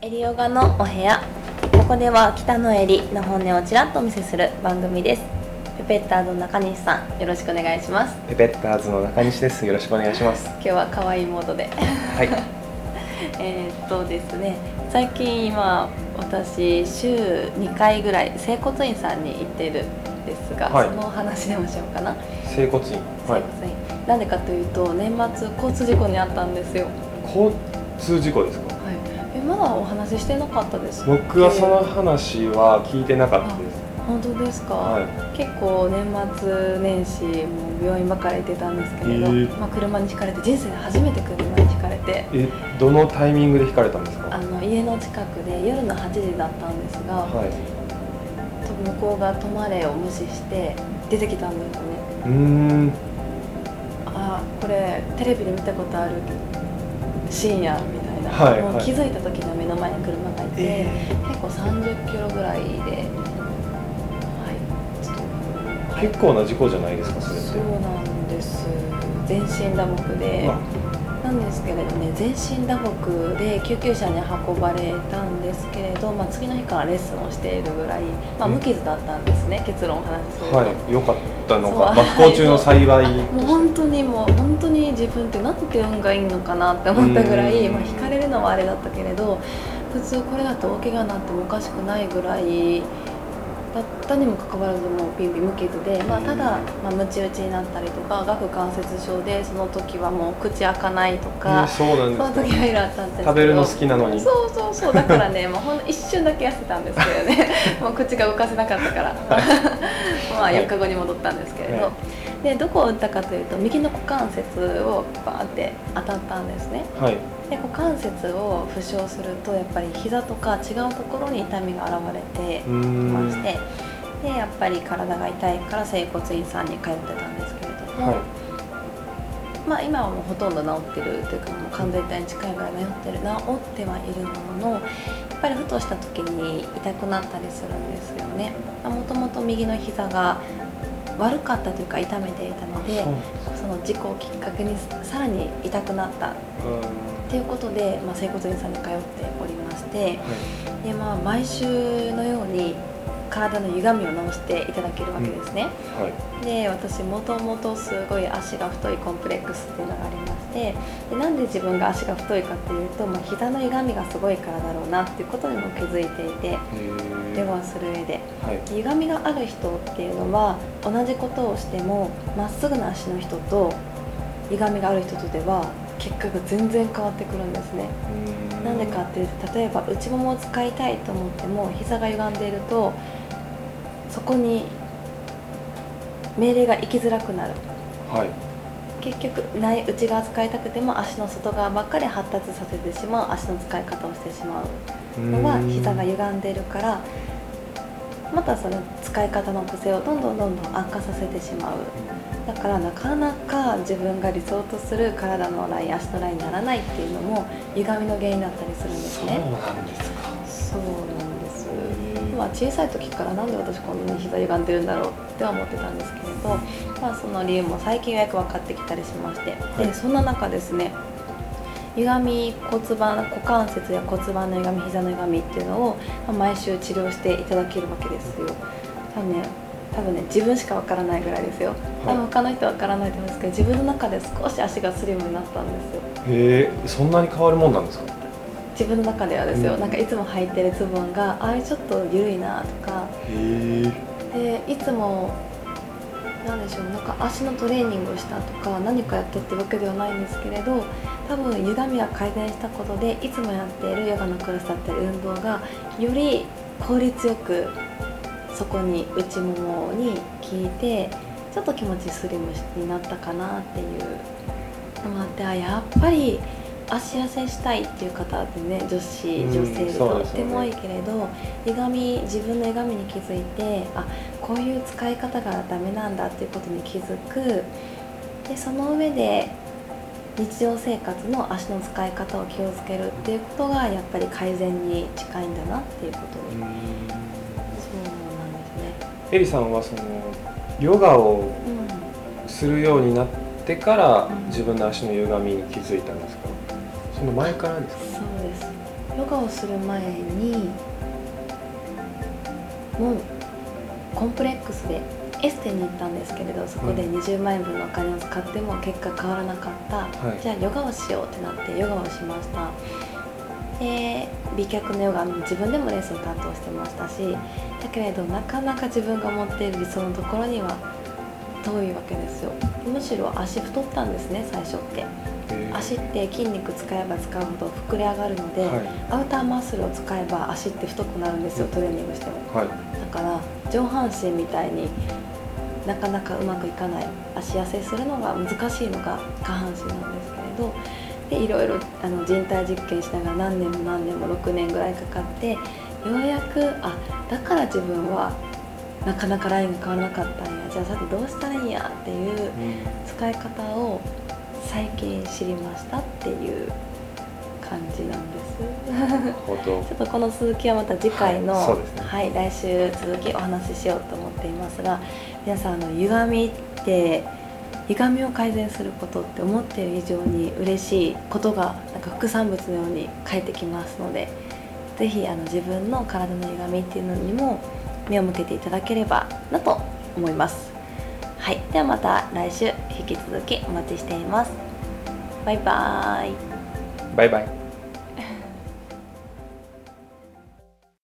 エリヨガのお部屋ここでは北のエリの本音をちらっとお見せする番組ですペペッターズの中西さんよろしくお願いしますペペッターズの中西です。よろしくお願いします。今日は可愛いモードではい。えーっとですね最近今私週2回ぐらい整骨院さんに行っているんですが、はいそのお話でもしようかな整骨院。はい。整骨院なんでかというと年末交通事故にあったんですよ交通事故ですか？まだお話ししてなかったです僕はその話は聞いてなかったです。本当ですか、はい。結構年末年始もう病院ばっかり行ってたんですけれど、へーまあ、車にひかれて人生で初めて車にひかれてえ、どのタイミングで引かれたんですか？あの家の近くで夜の8時だったんですが、はい。向こうが止まれを無視して出てきたんですねうーん。あーこれテレビで見たことあるシーンやみたいな、はいはい。もう気づいた時には目の前に車がいて、結構30キロぐらいではい。結構な事故じゃないですか。それって。そうなんです。全身打撲で。あなんですけれどね全身打撲で救急車に運ばれたんですけれど、まあ、次の日からレッスンをしているぐらい、まあ、うん無傷だったんですね結論を話すと、はい。良かったのか。学校中の幸い。もう本当にもう本当に自分ってなんて運がいいのかなって思ったぐらい、うんまあ、引かれるのはあれだったけれど普通これだと大怪我になってもおかしくないぐらいだったにもかかわらずもうピンピン無傷で、まあ、ただ、まあ、ムチ打ちになったりとか顎関節症でその時はもう口開かないとえか、そうなんそのですか。時はいろいろあったんですけど食べるの好きなのに。そうそうそう。だからねもうほんの一瞬だけ痩せたんですけどね。もう口が動かせなかったからまあ4日後に戻ったんですけれど、はでどこを打ったかというと右の股関節をバーって当たったんですね。はい。で股関節を負傷するとやっぱり膝とか違うところに痛みが現れてきまん。してでやっぱり体が痛いから整骨院さんに通ってたんですけれども、はまあ、今はもうほとんど治ってるというかもう完全体に近いぐらい治ってる治ってはいるもののやっぱりふとした時に痛くなったりするんですよねもともと右の膝が悪かったというか痛めていたのい。でその事故をきっかけにさらに痛くなったっうんていうことで、まあ、整骨院さんに通っておりましてはい。で、まあ、毎週のように体の歪みを直していただけるわけですね、はい。で私もともとすごい足が太いコンプレックスっていうのがありましてでなんで自分が足が太いかっていうと、まあ、膝の歪みがすごいからだろうなっていうことにも気づいていてへえ。電話する上ではい。歪みがある人っていうのは同じことをしてもまっすぐな足の人と歪みがある人とでは結果が全然変わってくるんですねなんでかっていうと例えば内ももを使いたいと思っても膝が歪んでいるとそこに命令が行きづらくなるはい。結局内内側使いたくても足の外側ばっかり発達させてしまう足の使い方をしてしまうのは膝が歪んでいるからまたその使い方の癖をどんどんどんどん悪化させてしまうだからなかなか自分が理想とする体のライン足のラインにならないっていうのも歪みの原因だったりするんですそうねなんですか。そうなんですまあ、小さい時からなんで私こんなに膝歪んでるんだろうっては思ってたんですけれど、まあ、その理由も最近ようやく分かってきたりしまして、はい。でそんな中ですね歪み骨盤股関節や骨盤の歪み膝の歪みっていうのを、まあ毎週治療していただけるわけですよ。多分ね多分ね自分しか分からないぐらいですよ。多分他の人は分からないと思うんですけど自分の中で少し足がスリムになったんですよ。へえ、そんなに変わるもんなんですか？自分の中ではですよ、うん。なんかいつも履いてるズボンがあれちょっと緩いなとか。でいつもなんでしょうなんか足のトレーニングをしたとか何かやったってわけではないんですけれど多分歪みが改善したことでいつもやっているヨガのクラスだったり運動がより効率よくそこに内ももに効いてちょっと気持ちスリムになったかなっていうのもあってあやっぱり足痩せしたいっていう方ってね女子うん女性でとっても多いけれど、歪み自分の歪みに気づいてあこういう使い方がダメなんだっていうことに気づく。でその上で日常生活の足の使い方を気をつけるっていうことがやっぱり改善に近いんだなっていうことで、そうなんですね。エリさんはそのヨガをうん。するようになってからうん。自分の足の歪みに気づいたんですか？その前からですか？そうです。ヨガをする前にもうコンプレックスでエステに行ったんですけれどそこで20万円分のお金を使っても結果変わらなかった、はい。じゃあヨガをしようってなってヨガをしました。で美脚のヨガ自分でもレッスン担当してましたしだけれどなかなか自分が持っている理想のところには遠いわけですよ。むしろ足太ったんですね最初って。足って筋肉使えば使うほど膨れ上がるので、はい。アウターマッスルを使えば足って太くなるんですよトレーニングしても。はい。だから上半身みたいになかなかうまくいかない足痩せするのが難しいのが下半身なんですけれどでいろいろあの人体実験しながら何年も何年も6年ぐらいかかってようやくあだから自分はなかなかラインが変わらなかったんやじゃあさてどうしたらいいんやっていう使い方を最近知りましたっていう感じなんです。ちょっとこの続きはまた次回の、はいねはい来週続きお話ししようと思っていますが皆さんあの歪みって歪みを改善することって思っている以上に嬉しいことがなんか副産物のように返ってきますのでぜひあの自分の体の歪みっていうのにも目を向けていただければなと思います。はい。ではまた来週引き続きお待ちしています。バイバーイ。バイバイ。